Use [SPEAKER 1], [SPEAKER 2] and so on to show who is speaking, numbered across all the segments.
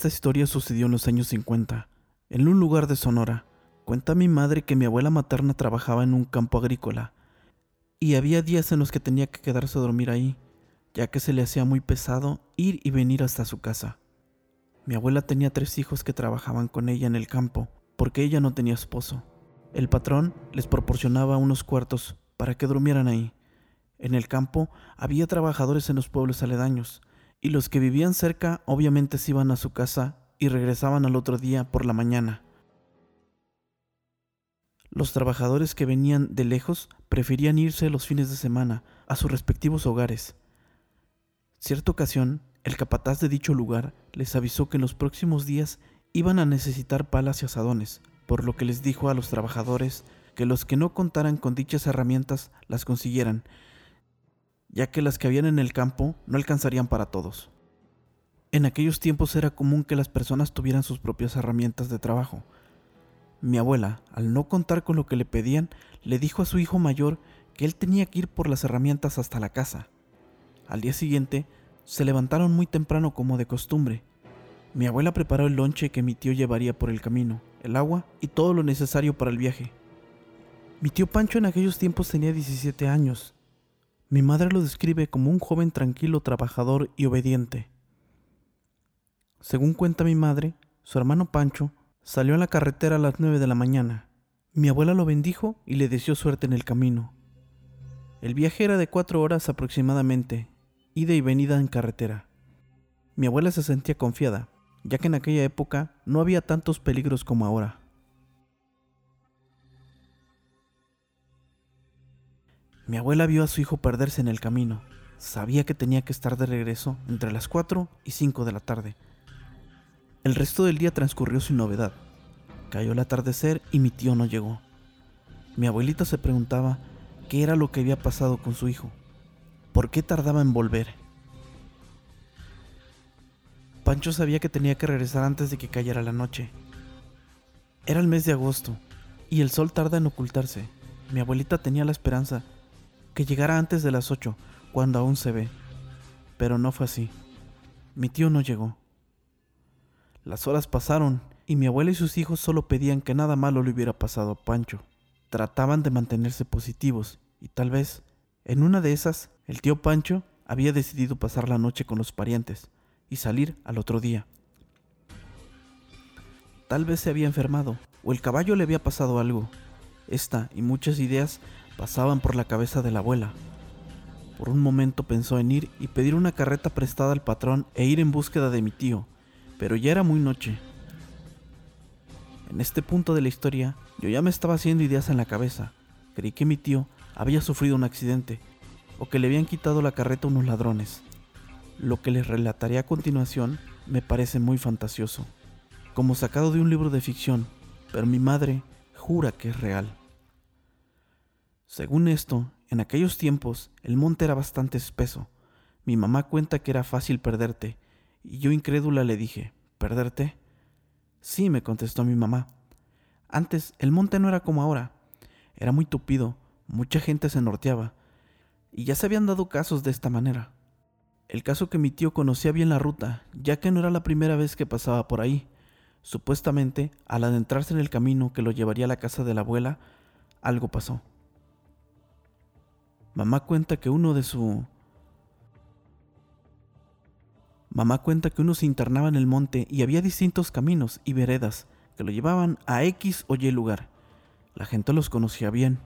[SPEAKER 1] Esta historia sucedió en los años 50, en un lugar de Sonora. Cuenta mi madre que mi abuela materna trabajaba en un campo agrícola y había días en los que tenía que quedarse a dormir ahí, ya que se le hacía muy pesado ir y venir hasta su casa. Mi abuela tenía tres hijos que trabajaban con ella en el campo, porque ella no tenía esposo. El patrón les proporcionaba unos cuartos para que durmieran ahí. En el campo había trabajadores en los pueblos aledaños, y los que vivían cerca obviamente se iban a su casa y regresaban al otro día por la mañana. Los trabajadores que venían de lejos preferían irse los fines de semana a sus respectivos hogares. Cierta ocasión, el capataz de dicho lugar les avisó que en los próximos días iban a necesitar palas y asadones, por lo que les dijo a los trabajadores que los que no contaran con dichas herramientas las consiguieran, ya que las que habían en el campo no alcanzarían para todos. En aquellos tiempos era común que las personas tuvieran sus propias herramientas de trabajo. Mi abuela, al no contar con lo que le pedían, le dijo a su hijo mayor que él tenía que ir por las herramientas hasta la casa. Al día siguiente, se levantaron muy temprano como de costumbre. Mi abuela preparó el lonche que mi tío llevaría por el camino, el agua y todo lo necesario para el viaje. Mi tío Pancho en aquellos tiempos tenía 17 años. Mi madre lo describe como un joven tranquilo, trabajador y obediente. Según cuenta mi madre, su hermano Pancho salió a la carretera a las 9 de la mañana. Mi abuela lo bendijo y le deseó suerte en el camino. El viaje era de cuatro horas aproximadamente ida y venida en carretera. Mi abuela se sentía confiada, ya que en aquella época no había tantos peligros como ahora. Mi abuela vio a su hijo perderse en el camino. Sabía que tenía que estar de regreso entre las 4 y 5 de la tarde. El resto del día transcurrió sin novedad. Cayó el atardecer y mi tío no llegó. Mi abuelita se preguntaba qué era lo que había pasado con su hijo. ¿Por qué tardaba en volver? Pancho sabía que tenía que regresar antes de que cayera la noche. Era el mes de agosto y el sol tarda en ocultarse. Mi abuelita tenía la esperanza que llegara antes de las ocho, cuando aún se ve. Pero no fue así. Mi tío no llegó. Las horas pasaron y mi abuela y sus hijos solo pedían que nada malo le hubiera pasado a Pancho. Trataban de mantenerse positivos y tal vez, en una de esas, el tío Pancho había decidido pasar la noche con los parientes y salir al otro día. Tal vez se había enfermado o el caballo le había pasado algo. Esta y muchas ideas pasaban por la cabeza de la abuela. Por un momento pensó en ir y pedir una carreta prestada al patrón e ir en búsqueda de mi tío, pero ya era muy noche. En este punto de la historia, yo ya me estaba haciendo ideas en la cabeza. Creí que mi tío había sufrido un accidente o que le habían quitado la carreta unos ladrones. Lo que les relataré a continuación me parece muy fantasioso, como sacado de un libro de ficción, pero mi madre jura que es real. Según esto, en aquellos tiempos el monte era bastante espeso. Mi mamá cuenta que era fácil perderte, y yo incrédula le dije, ¿perderte? Sí, me contestó mi mamá. Antes el monte no era como ahora. Era muy tupido, mucha gente se norteaba, y ya se habían dado casos de esta manera. El caso que mi tío conocía bien la ruta, ya que no era la primera vez que pasaba por ahí. Supuestamente, al adentrarse en el camino que lo llevaría a la casa de la abuela, algo pasó. Mamá cuenta que uno de su... Mamá cuenta que uno se internaba en el monte y había distintos caminos y veredas que lo llevaban a X o Y lugar. La gente los conocía bien.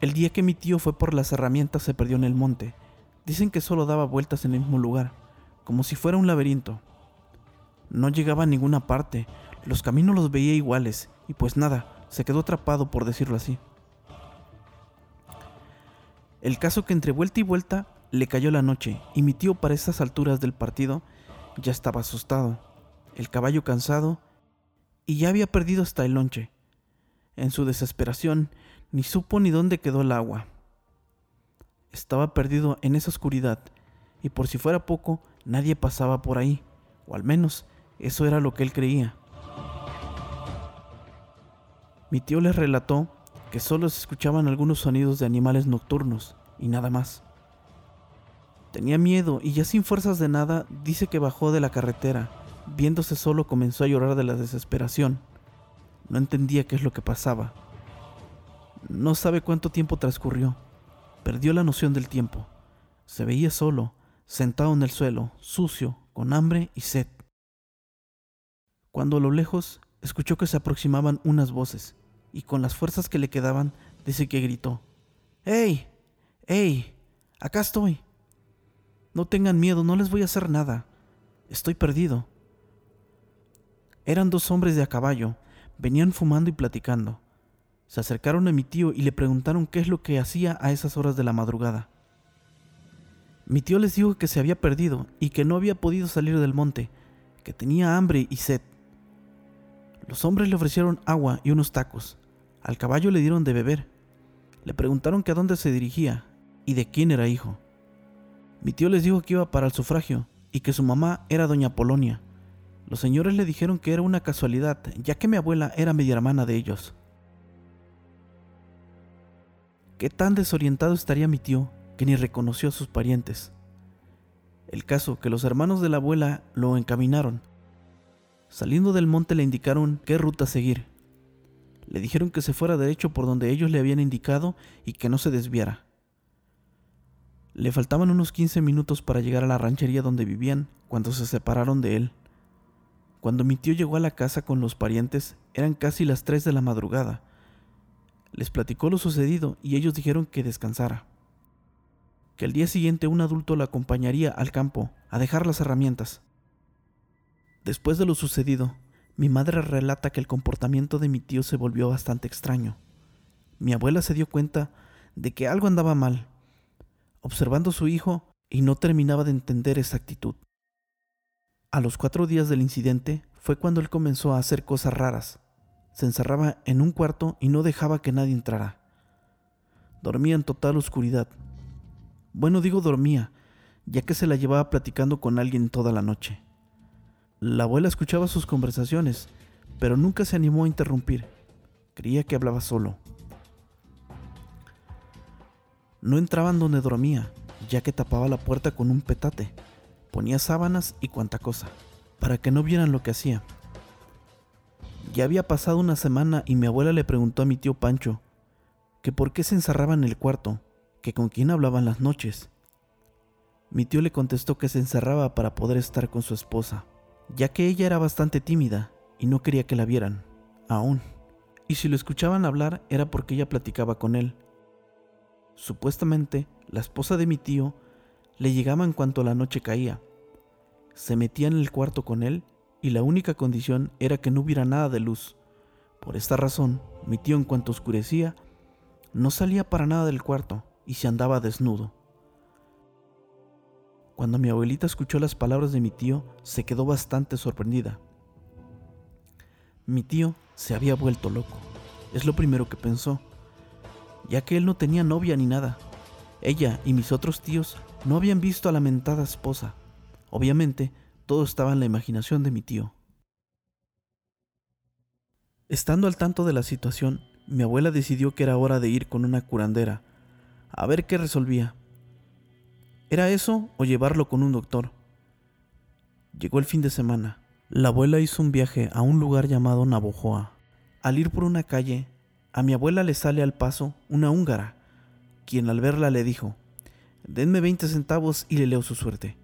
[SPEAKER 1] El día que mi tío fue por las herramientas se perdió en el monte. Dicen que solo daba vueltas en el mismo lugar, como si fuera un laberinto. No llegaba a ninguna parte, los caminos los veía iguales, y pues nada, se quedó atrapado por decirlo así. El caso que entre vuelta y vuelta le cayó la noche, y mi tío para estas alturas del partido ya estaba asustado, el caballo cansado, y ya había perdido hasta el lonche. En su desesperación, ni supo ni dónde quedó el agua. Estaba perdido en esa oscuridad, y por si fuera poco, nadie pasaba por ahí, o al menos eso era lo que él creía. Mi tío les relató que solo se escuchaban algunos sonidos de animales nocturnos, y nada más. Tenía miedo y ya sin fuerzas de nada dice que bajó de la carretera viéndose solo, comenzó a llorar de la desesperación. No entendía qué es lo que pasaba. No sabe cuánto tiempo transcurrió. Perdió la noción del tiempo. Se veía solo, sentado en el suelo, sucio, con hambre y sed. Cuando a lo lejos escuchó que se aproximaban unas voces, y con las fuerzas que le quedaban, dice que gritó, ¡Ey! ¡Ey! Acá estoy. No tengan miedo, no les voy a hacer nada. Estoy perdido. Eran dos hombres de a caballo, venían fumando y platicando. Se acercaron a mi tío y le preguntaron qué es lo que hacía a esas horas de la madrugada. Mi tío les dijo que se había perdido y que no había podido salir del monte, que tenía hambre y sed. Los hombres le ofrecieron agua y unos tacos. Al caballo le dieron de beber. Le preguntaron que a dónde se dirigía y de quién era hijo. Mi tío les dijo que iba para el sufragio y que su mamá era doña Polonia. Los señores le dijeron que era una casualidad, ya que mi abuela era media hermana de ellos. ¿Qué tan desorientado estaría mi tío que ni reconoció a sus parientes? El caso que los hermanos de la abuela lo encaminaron. Saliendo del monte le indicaron qué ruta seguir. Le dijeron que se fuera derecho por donde ellos le habían indicado y que no se desviara. Le faltaban unos 15 minutos para llegar a la ranchería donde vivían cuando se separaron de él. Cuando mi tío llegó a la casa con los parientes eran casi las 3 de la madrugada. Les platicó lo sucedido y ellos dijeron que descansara. Que el día siguiente un adulto la acompañaría al campo a dejar las herramientas. Después de lo sucedido, mi madre relata que el comportamiento de mi tío se volvió bastante extraño. Mi abuela se dio cuenta de que algo andaba mal observando a su hijo y no terminaba de entender esa actitud. A los cuatro días del incidente fue cuando él comenzó a hacer cosas raras. Se encerraba en un cuarto y no dejaba que nadie entrara. Dormía en total oscuridad. Bueno, digo dormía, ya que se la llevaba platicando con alguien toda la noche. La abuela escuchaba sus conversaciones, pero nunca se animó a interrumpir. Creía que hablaba solo. No entraban donde dormía, ya que tapaba la puerta con un petate, ponía sábanas y cuanta cosa, para que no vieran lo que hacía. Ya había pasado una semana y mi abuela le preguntó a mi tío Pancho que por qué se encerraba en el cuarto, que con quién hablaban las noches. Mi tío le contestó que se encerraba para poder estar con su esposa, ya que ella era bastante tímida y no quería que la vieran, aún. Y si lo escuchaban hablar era porque ella platicaba con él, Supuestamente, la esposa de mi tío le llegaba en cuanto la noche caía. Se metía en el cuarto con él y la única condición era que no hubiera nada de luz. Por esta razón, mi tío en cuanto oscurecía, no salía para nada del cuarto y se andaba desnudo. Cuando mi abuelita escuchó las palabras de mi tío, se quedó bastante sorprendida. Mi tío se había vuelto loco, es lo primero que pensó ya que él no tenía novia ni nada. Ella y mis otros tíos no habían visto a la mentada esposa. Obviamente, todo estaba en la imaginación de mi tío. Estando al tanto de la situación, mi abuela decidió que era hora de ir con una curandera, a ver qué resolvía. ¿Era eso o llevarlo con un doctor? Llegó el fin de semana. La abuela hizo un viaje a un lugar llamado Navojoa. Al ir por una calle, a mi abuela le sale al paso una húngara, quien al verla le dijo, denme 20 centavos y le leo su suerte.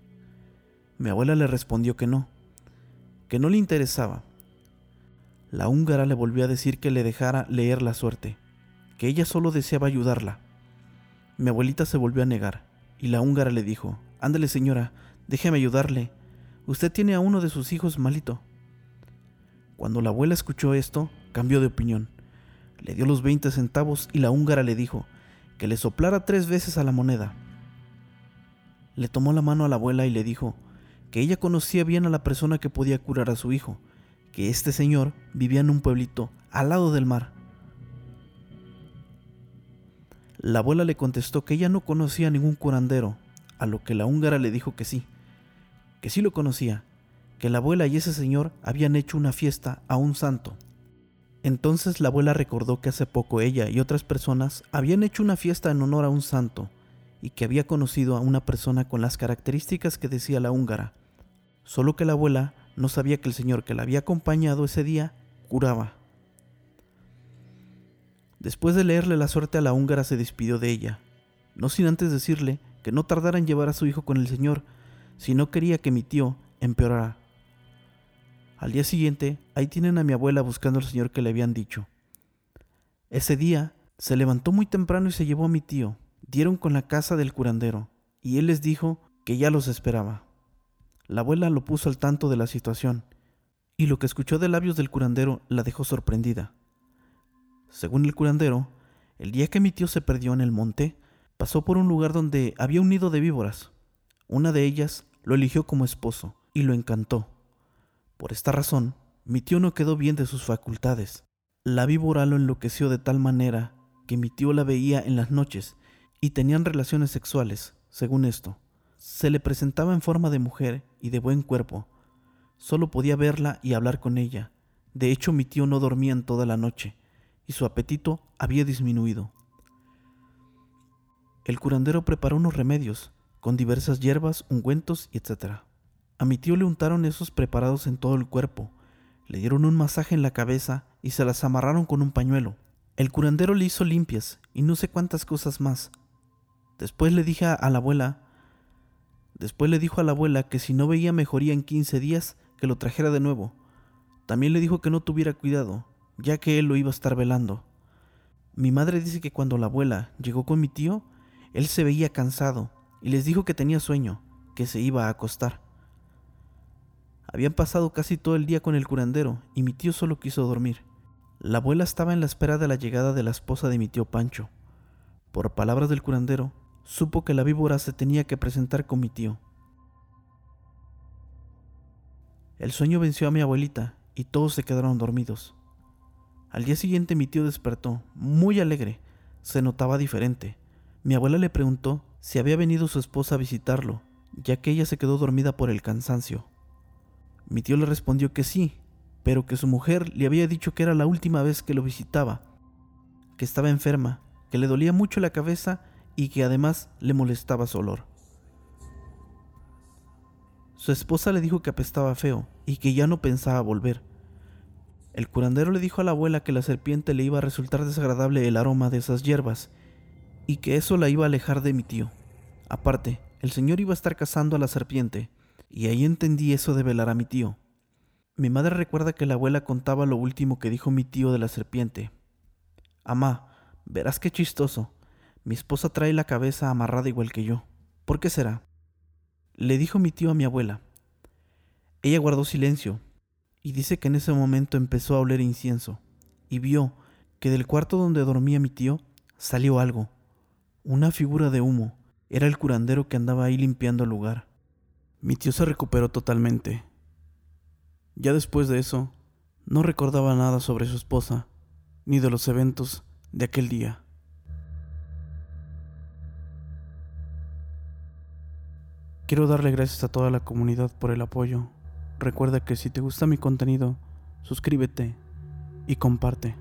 [SPEAKER 1] Mi abuela le respondió que no, que no le interesaba. La húngara le volvió a decir que le dejara leer la suerte, que ella solo deseaba ayudarla. Mi abuelita se volvió a negar, y la húngara le dijo, ándale señora, déjeme ayudarle, usted tiene a uno de sus hijos malito. Cuando la abuela escuchó esto, cambió de opinión le dio los 20 centavos y la húngara le dijo que le soplara tres veces a la moneda. Le tomó la mano a la abuela y le dijo que ella conocía bien a la persona que podía curar a su hijo, que este señor vivía en un pueblito al lado del mar. La abuela le contestó que ella no conocía a ningún curandero, a lo que la húngara le dijo que sí, que sí lo conocía, que la abuela y ese señor habían hecho una fiesta a un santo entonces la abuela recordó que hace poco ella y otras personas habían hecho una fiesta en honor a un santo y que había conocido a una persona con las características que decía la húngara, solo que la abuela no sabía que el señor que la había acompañado ese día curaba. Después de leerle la suerte a la húngara se despidió de ella, no sin antes decirle que no tardara en llevar a su hijo con el señor, si no quería que mi tío empeorara. Al día siguiente, ahí tienen a mi abuela buscando al señor que le habían dicho. Ese día, se levantó muy temprano y se llevó a mi tío. Dieron con la casa del curandero, y él les dijo que ya los esperaba. La abuela lo puso al tanto de la situación, y lo que escuchó de labios del curandero la dejó sorprendida. Según el curandero, el día que mi tío se perdió en el monte, pasó por un lugar donde había un nido de víboras. Una de ellas lo eligió como esposo y lo encantó. Por esta razón, mi tío no quedó bien de sus facultades. La víbora lo enloqueció de tal manera que mi tío la veía en las noches y tenían relaciones sexuales, según esto. Se le presentaba en forma de mujer y de buen cuerpo. Solo podía verla y hablar con ella. De hecho, mi tío no dormía en toda la noche y su apetito había disminuido. El curandero preparó unos remedios, con diversas hierbas, ungüentos, etc. A mi tío le untaron esos preparados en todo el cuerpo, le dieron un masaje en la cabeza y se las amarraron con un pañuelo. El curandero le hizo limpias y no sé cuántas cosas más. Después le dije a la abuela, después le dijo a la abuela que si no veía mejoría en 15 días, que lo trajera de nuevo. También le dijo que no tuviera cuidado, ya que él lo iba a estar velando. Mi madre dice que cuando la abuela llegó con mi tío, él se veía cansado y les dijo que tenía sueño, que se iba a acostar. Habían pasado casi todo el día con el curandero y mi tío solo quiso dormir. La abuela estaba en la espera de la llegada de la esposa de mi tío Pancho. Por palabras del curandero, supo que la víbora se tenía que presentar con mi tío. El sueño venció a mi abuelita y todos se quedaron dormidos. Al día siguiente mi tío despertó, muy alegre. Se notaba diferente. Mi abuela le preguntó si había venido su esposa a visitarlo, ya que ella se quedó dormida por el cansancio. Mi tío le respondió que sí, pero que su mujer le había dicho que era la última vez que lo visitaba, que estaba enferma, que le dolía mucho la cabeza y que además le molestaba su olor. Su esposa le dijo que apestaba feo y que ya no pensaba volver, el curandero le dijo a la abuela que la serpiente le iba a resultar desagradable el aroma de esas hierbas y que eso la iba a alejar de mi tío. Aparte, el señor iba a estar cazando a la serpiente y ahí entendí eso de velar a mi tío. Mi madre recuerda que la abuela contaba lo último que dijo mi tío de la serpiente. Amá, verás qué chistoso. Mi esposa trae la cabeza amarrada igual que yo. ¿Por qué será? Le dijo mi tío a mi abuela. Ella guardó silencio, y dice que en ese momento empezó a oler incienso y vio que del cuarto donde dormía mi tío salió algo, una figura de humo. Era el curandero que andaba ahí limpiando el lugar. Mi tío se recuperó totalmente. Ya después de eso, no recordaba nada sobre su esposa, ni de los eventos de aquel día. Quiero darle gracias a toda la comunidad por el apoyo Recuerda que si te gusta mi contenido, suscríbete y comparte.